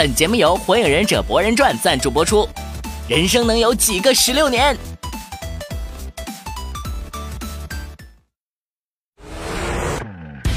本节目由《火影忍者博人传》赞助播出。人生能有几个十六年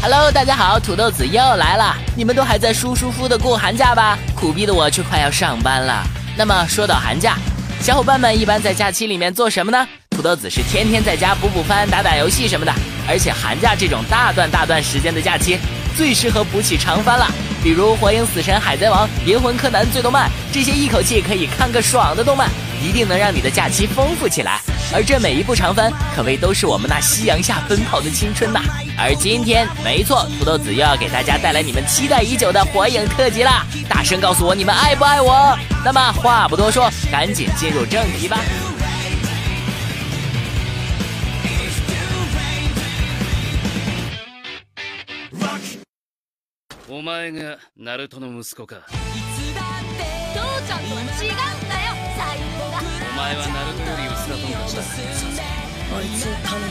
？Hello，大家好，土豆子又来了。你们都还在舒舒服的过寒假吧？苦逼的我却快要上班了。那么说到寒假，小伙伴们一般在假期里面做什么呢？土豆子是天天在家补补番、打打游戏什么的。而且寒假这种大段大段时间的假期，最适合补起长番了。比如《火影》《死神》《海贼王》《银魂》《柯南》《最动漫》这些一口气可以看个爽的动漫，一定能让你的假期丰富起来。而这每一部长番，可谓都是我们那夕阳下奔跑的青春呐。而今天，没错，土豆子又要给大家带来你们期待已久的火影特辑啦！大声告诉我你们爱不爱我？那么话不多说，赶紧进入正题吧。お前がナルトの息子か。父ちゃんとは違うんだよ最高が。お前はナルトより薄らとんかしたあいつを頼む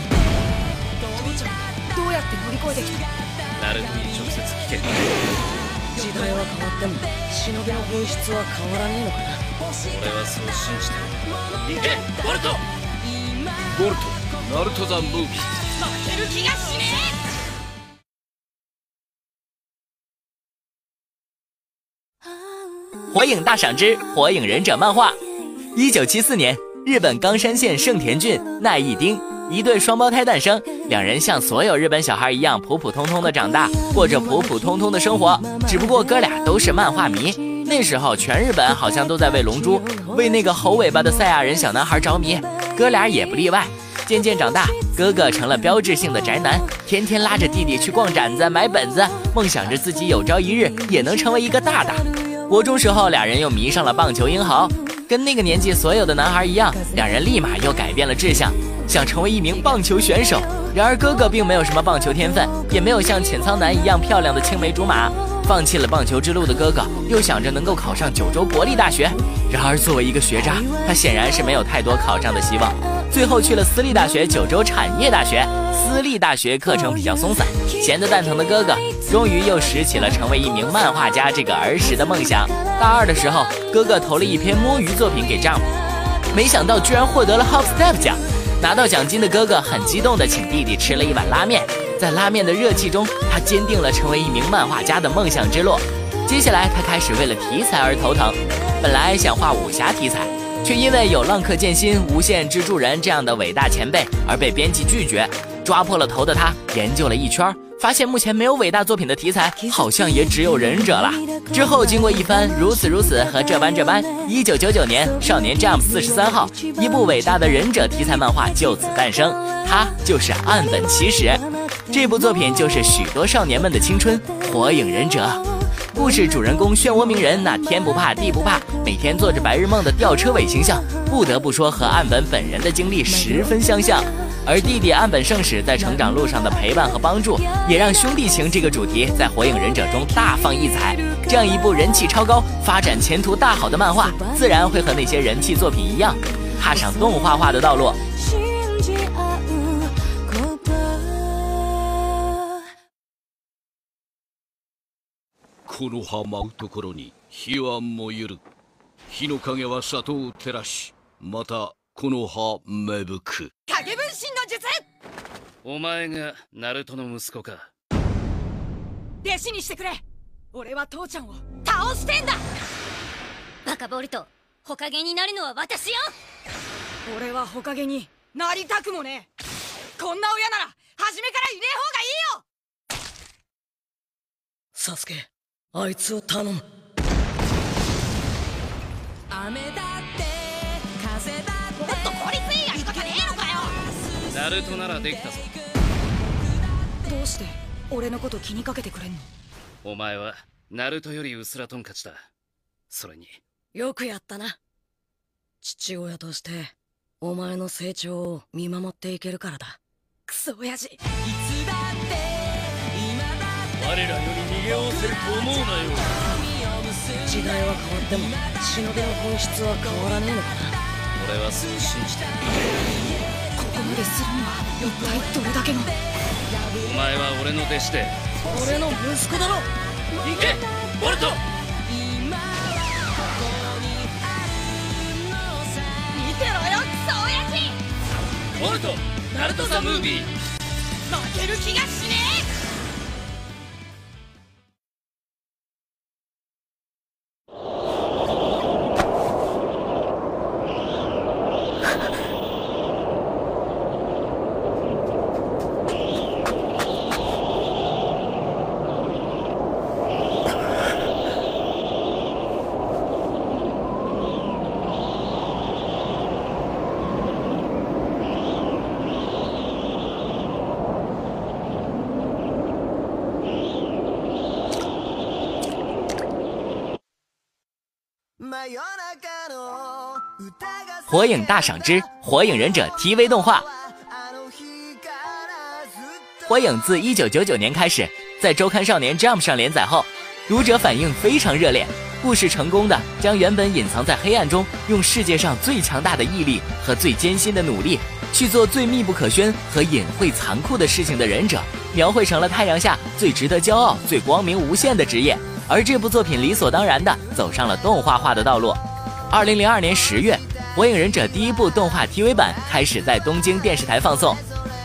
父ちゃんどうやって乗り越えてきたナルトに直接聞け時代は変わっても忍びの本質は変わらねえのかな俺はそう信じてる行けボルトボルトナルト・ザ・ムービー負ける気がしねえ火影大赏之火影忍者漫画。一九七四年，日本冈山县盛田郡奈义町一对双胞胎诞生，两人像所有日本小孩一样普普通通的长大，过着普普通通的生活。只不过哥俩都是漫画迷，那时候全日本好像都在为《龙珠》、为那个猴尾巴的赛亚人小男孩着迷，哥俩也不例外。渐渐长大，哥哥成了标志性的宅男，天天拉着弟弟去逛展子、买本子，梦想着自己有朝一日也能成为一个大大。国中时候，俩人又迷上了棒球英豪，跟那个年纪所有的男孩一样，两人立马又改变了志向，想成为一名棒球选手。然而哥哥并没有什么棒球天分，也没有像浅仓男一样漂亮的青梅竹马，放弃了棒球之路的哥哥，又想着能够考上九州国立大学。然而作为一个学渣，他显然是没有太多考上的希望，最后去了私立大学九州产业大学。私立大学课程比较松散，闲得蛋疼的哥哥终于又拾起了成为一名漫画家这个儿时的梦想。大二的时候，哥哥投了一篇摸鱼作品给 Jump，没想到居然获得了 Hop Step 奖。拿到奖金的哥哥很激动地请弟弟吃了一碗拉面，在拉面的热气中，他坚定了成为一名漫画家的梦想之路。接下来，他开始为了题材而头疼，本来想画武侠题材，却因为有浪客剑心、无限蜘蛛人这样的伟大前辈而被编辑拒绝。抓破了头的他研究了一圈，发现目前没有伟大作品的题材，好像也只有忍者了。之后经过一番如此如此和这般这般，一九九九年《少年 Jump》四十三号，一部伟大的忍者题材漫画就此诞生，它就是岸本齐史。这部作品就是许多少年们的青春，《火影忍者》。故事主人公漩涡鸣人那天不怕地不怕，每天做着白日梦的吊车尾形象，不得不说和岸本本人的经历十分相像。而弟弟岸本圣史在成长路上的陪伴和帮助，也让兄弟情这个主题在《火影忍者》中大放异彩。这样一部人气超高、发展前途大好的漫画，自然会和那些人气作品一样，踏上动画化的道路。この葉舞うところに火は燃ゆる。火の影は里を照らし、またこの葉芽吹く。影分身の術お前がナルトの息子か。弟子にしてくれ俺は父ちゃんを倒してんだバカボルトほかげになるのは私よ俺はほかげになりたくもねえこんな親なら初めからいねえ方がいいよサスケあいつを頼む。雨だって風だって。もっと効率いいやり方ねえのかよ。ナルトならできたぞ。どうして俺のこと気にかけてくれんの？お前はナルトより薄らトンカチだ。それに、よくやったな。父親としてお前の成長を見守っていけるからだ。クソ親父我らより逃げおせると思うなよ。時代は変わっても忍びの本質は変わらねえのかな。俺はそう信じて。ここまでするのは一体どれだけの？お前は俺の弟子で。俺の息子だろ。行け！ボルト！ボルト！ナルト・ザ・ムービー。負ける気がし火影大赏之火影忍者 TV 动画。火影自一九九九年开始在周刊少年 Jump 上连载后，读者反应非常热烈，故事成功的将原本隐藏在黑暗中，用世界上最强大的毅力和最艰辛的努力去做最密不可宣和隐晦残酷的事情的忍者，描绘成了太阳下最值得骄傲、最光明无限的职业。而这部作品理所当然的走上了动画化的道路。二零零二年十月，《火影忍者》第一部动画 TV 版开始在东京电视台放送。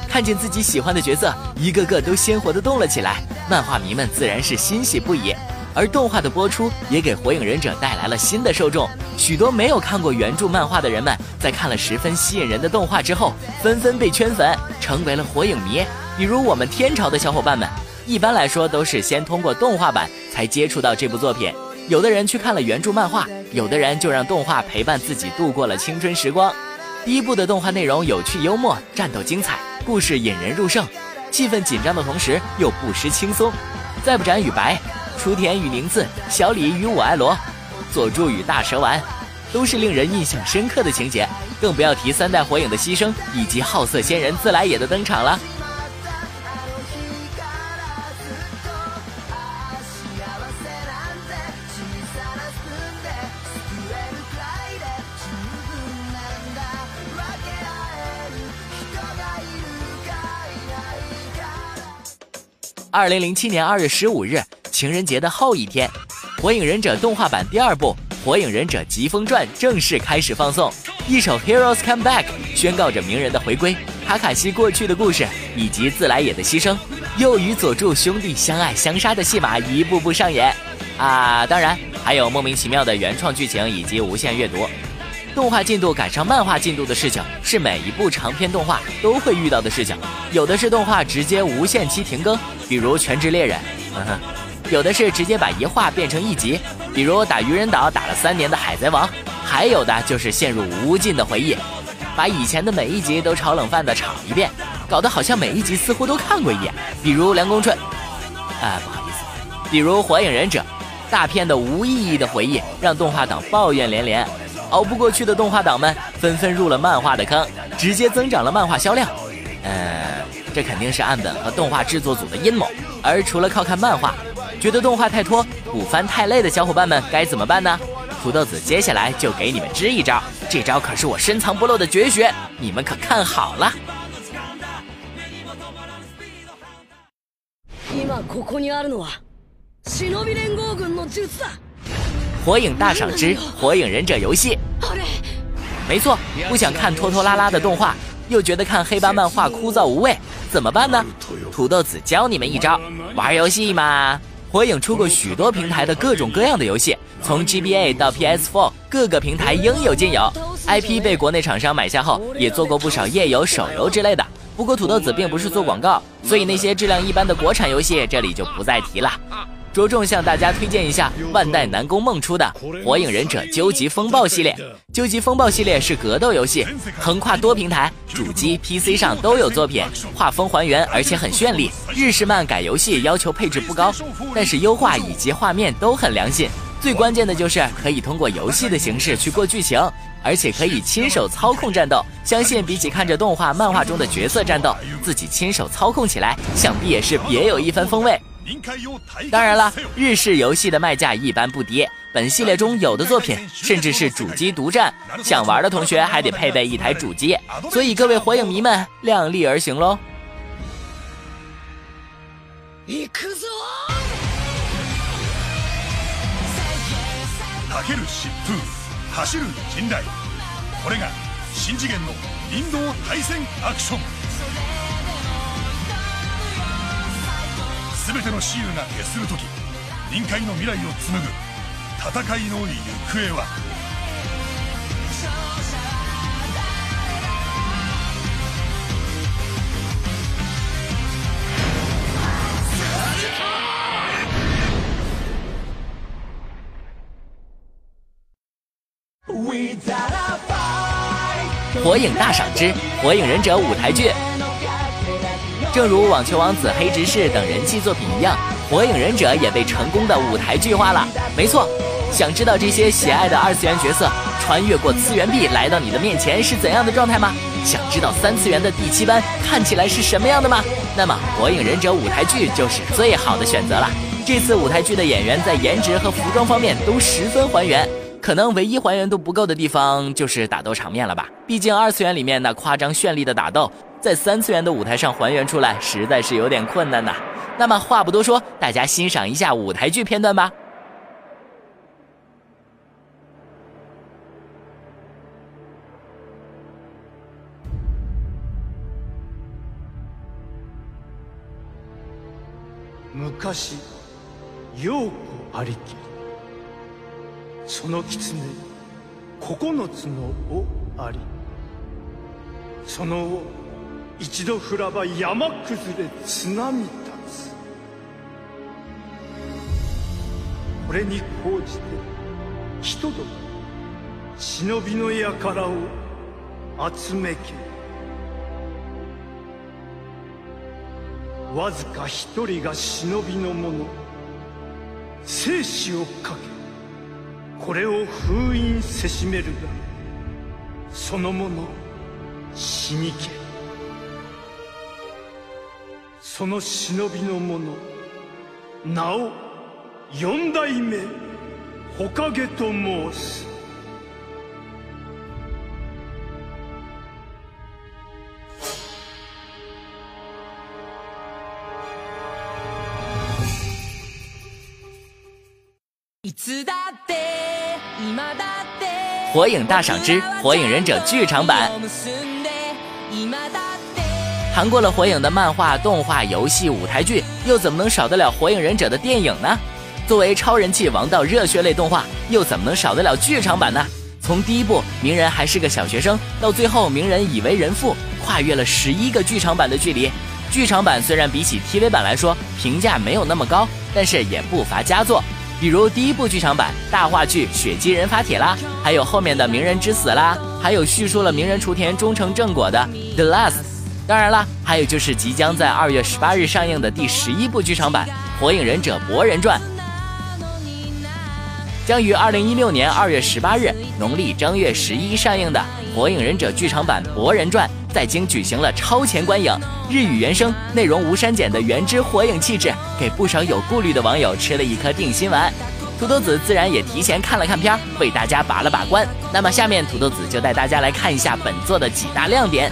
看见自己喜欢的角色一个个都鲜活的动了起来，漫画迷们自然是欣喜不已。而动画的播出也给《火影忍者》带来了新的受众。许多没有看过原著漫画的人们，在看了十分吸引人的动画之后，纷纷被圈粉，成为了火影迷。比如我们天朝的小伙伴们。一般来说，都是先通过动画版才接触到这部作品。有的人去看了原著漫画，有的人就让动画陪伴自己度过了青春时光。第一部的动画内容有趣幽默，战斗精彩，故事引人入胜，气氛紧张的同时又不失轻松。再不斩与白，雏田与宁次，小李与我爱罗，佐助与大蛇丸，都是令人印象深刻的情节。更不要提三代火影的牺牲，以及好色仙人自来也的登场了。二零零七年二月十五日，情人节的后一天，《火影忍者》动画版第二部《火影忍者疾风传》正式开始放送。一首《Heroes Come Back》宣告着鸣人的回归，卡卡西过去的故事，以及自来也的牺牲，又与佐助兄弟相爱相杀的戏码一步步上演。啊，当然还有莫名其妙的原创剧情以及无限阅读。动画进度赶上漫画进度的事情，是每一部长篇动画都会遇到的事情。有的是动画直接无限期停更，比如《全职猎人》；有的是直接把一话变成一集，比如打愚人岛打了三年的《海贼王》；还有的就是陷入无尽的回忆，把以前的每一集都炒冷饭的炒一遍，搞得好像每一集似乎都看过一眼。比如《凉宫春》，啊，不好意思，比如《火影忍者》，大片的无意义的回忆让动画党抱怨连连。熬不过去的动画党们纷纷入了漫画的坑，直接增长了漫画销量。呃，这肯定是岸本和动画制作组的阴谋。而除了靠看漫画，觉得动画太拖、补番太累的小伙伴们该怎么办呢？土豆子接下来就给你们支一招，这招可是我深藏不露的绝学，你们可看好了。火影大赏之火影忍者游戏，没错，不想看拖拖拉拉的动画，又觉得看黑白漫画枯燥无味，怎么办呢？土豆子教你们一招，玩游戏嘛。火影出过许多平台的各种各样的游戏，从 GBA 到 PS4，各个平台应有尽有。IP 被国内厂商买下后，也做过不少页游、手游之类的。不过土豆子并不是做广告，所以那些质量一般的国产游戏这里就不再提了。着重向大家推荐一下万代南宫梦出的《火影忍者究极风暴》系列。究极风暴系列是格斗游戏，横跨多平台，主机、PC 上都有作品，画风还原，而且很绚丽。日式漫改游戏要求配置不高，但是优化以及画面都很良心。最关键的就是可以通过游戏的形式去过剧情，而且可以亲手操控战斗。相信比起看着动画、漫画中的角色战斗，自己亲手操控起来，想必也是别有一番风味。当然了，日式游戏的卖价一般不低。本系列中有的作品甚至是主机独占，想玩的同学还得配备一台主机。所以各位火影迷们量力而行喽。走る疾風走る陣雷これが 新次元の林道対戦アクション 全てのシールが決する時臨界の未来を紡ぐ戦いの行方は？火影大赏之火影忍者舞台剧。正如网球王子黑执事等人气作品一样，火影忍者也被成功的舞台剧化了。没错，想知道这些喜爱的二次元角色穿越过次元壁来到你的面前是怎样的状态吗？想知道三次元的第七班看起来是什么样的吗？那么火影忍者舞台剧就是最好的选择了。这次舞台剧的演员在颜值和服装方面都十分还原。可能唯一还原度不够的地方就是打斗场面了吧？毕竟二次元里面那夸张绚丽的打斗，在三次元的舞台上还原出来，实在是有点困难呐。那么话不多说，大家欣赏一下舞台剧片段吧。昔陽子ありきその狐九つの尾ありその尾 一度降らば山崩れ津波立つ。これに講じて人ども忍びの輩を集めけわずか一人が忍びの者生死をかけこれを封印せしめるがその者死にけその忍びの者名を四代目火影と申すいつだって今だって火影大赏之火影忍者剧场版。谈过了火影的漫画、动画、游戏、舞台剧，又怎么能少得了火影忍者的电影呢？作为超人气王道热血类动画，又怎么能少得了剧场版呢？从第一部鸣人还是个小学生，到最后鸣人已为人父，跨越了十一个剧场版的距离。剧场版虽然比起 TV 版来说评价没有那么高，但是也不乏佳作。比如第一部剧场版大话剧《雪姬人发帖》啦，还有后面的《鸣人之死》啦，还有叙述了鸣人雏田终成正果的《The Last》。当然了，还有就是即将在二月十八日上映的第十一部剧场版《火影忍者博人传》，将于二零一六年二月十八日农历正月十一上映的《火影忍者剧场版博人传》，在京举行了超前观影，日语原声，内容无删减的原汁火影气质，给不少有顾虑的网友吃了一颗定心丸。土豆子自然也提前看了看片儿，为大家把了把关。那么下面土豆子就带大家来看一下本作的几大亮点。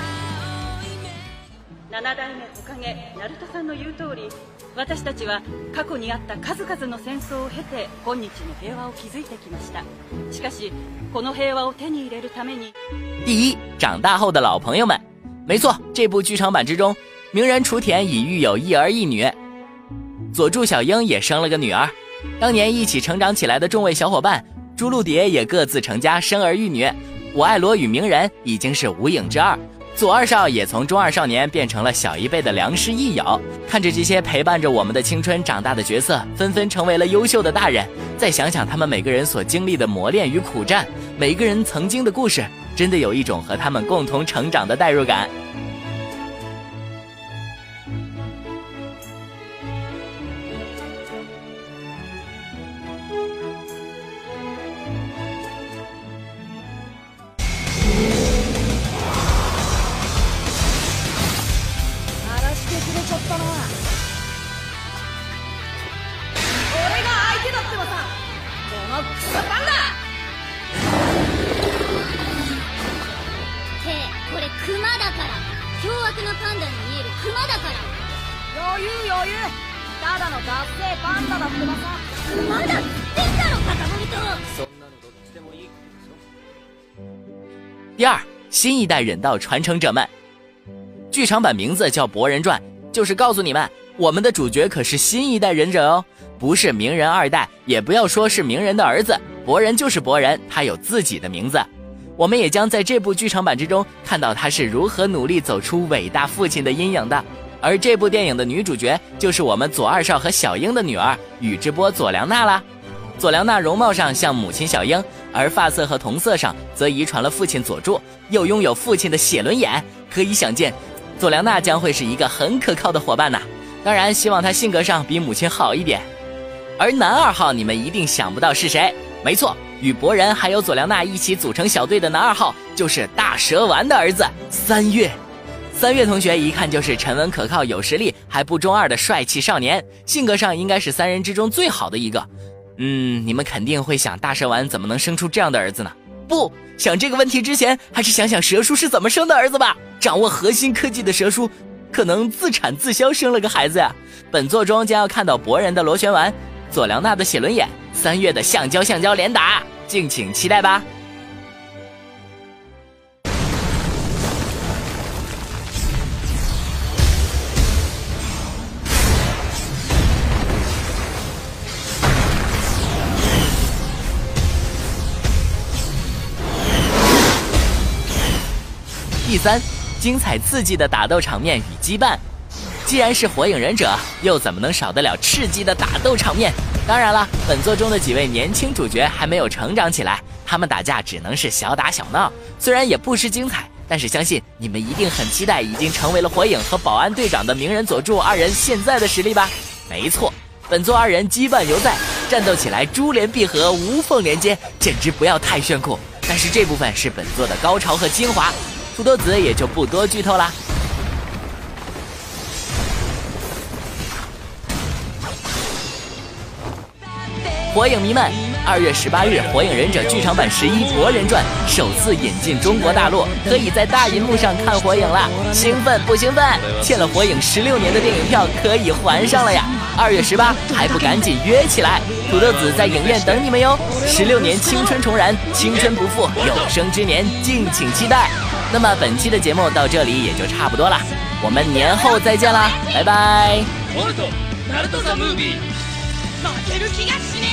七代目火影ナルトさんの言う通り私たちは過去にあった数々の戦争を経て今日の平和を築いてきましたしかしこの平和を手に入れるために第一长大后的老朋友们没错这部剧场版之中鸣人雏田已育有一儿一女佐助小樱也生了个女儿当年一起成长起来的众位小伙伴朱露蝶也各自成家生儿育女我爱罗与鸣人已经是无影之二 左二少也从中二少年变成了小一辈的良师益友，看着这些陪伴着我们的青春长大的角色，纷纷成为了优秀的大人。再想想他们每个人所经历的磨练与苦战，每个人曾经的故事，真的有一种和他们共同成长的代入感。第二，新一代忍道传承者们。剧场版名字叫《博人传》，就是告诉你们，我们的主角可是新一代忍者哦，不是鸣人二代，也不要说是鸣人的儿子，博人就是博人，他有自己的名字。我们也将在这部剧场版之中看到他是如何努力走出伟大父亲的阴影的。而这部电影的女主角就是我们左二少和小樱的女儿宇智波佐良娜啦。佐良娜容貌上像母亲小樱，而发色和瞳色上则遗传了父亲佐助，又拥有父亲的写轮眼，可以想见，佐良娜将会是一个很可靠的伙伴呐。当然，希望她性格上比母亲好一点。而男二号，你们一定想不到是谁？没错，与博人还有佐良娜一起组成小队的男二号，就是大蛇丸的儿子三月。三月同学一看就是沉稳可靠、有实力还不中二的帅气少年，性格上应该是三人之中最好的一个。嗯，你们肯定会想，大蛇丸怎么能生出这样的儿子呢？不想这个问题之前，还是想想蛇叔是怎么生的儿子吧。掌握核心科技的蛇叔，可能自产自销生了个孩子呀。本作中将要看到博人的螺旋丸、佐良娜的写轮眼、三月的橡胶橡胶连打，敬请期待吧。三，精彩刺激的打斗场面与羁绊。既然是火影忍者，又怎么能少得了刺激的打斗场面？当然了，本作中的几位年轻主角还没有成长起来，他们打架只能是小打小闹，虽然也不失精彩，但是相信你们一定很期待已经成为了火影和保安队长的鸣人佐助二人现在的实力吧？没错，本作二人羁绊犹在，战斗起来珠联璧合，无缝连接，简直不要太炫酷。但是这部分是本作的高潮和精华。土豆子也就不多剧透啦。火影迷们，二月十八日，《火影忍者剧场版十一博人传》首次引进中国大陆，可以在大银幕上看火影了，兴奋不兴奋？欠了火影十六年的电影票可以还上了呀！二月十八还不赶紧约起来？土豆子在影院等你们哟！十六年青春重燃，青春不负有生之年，敬请期待。那么本期的节目到这里也就差不多了，我们年后再见啦，拜拜。負ける気がしねえ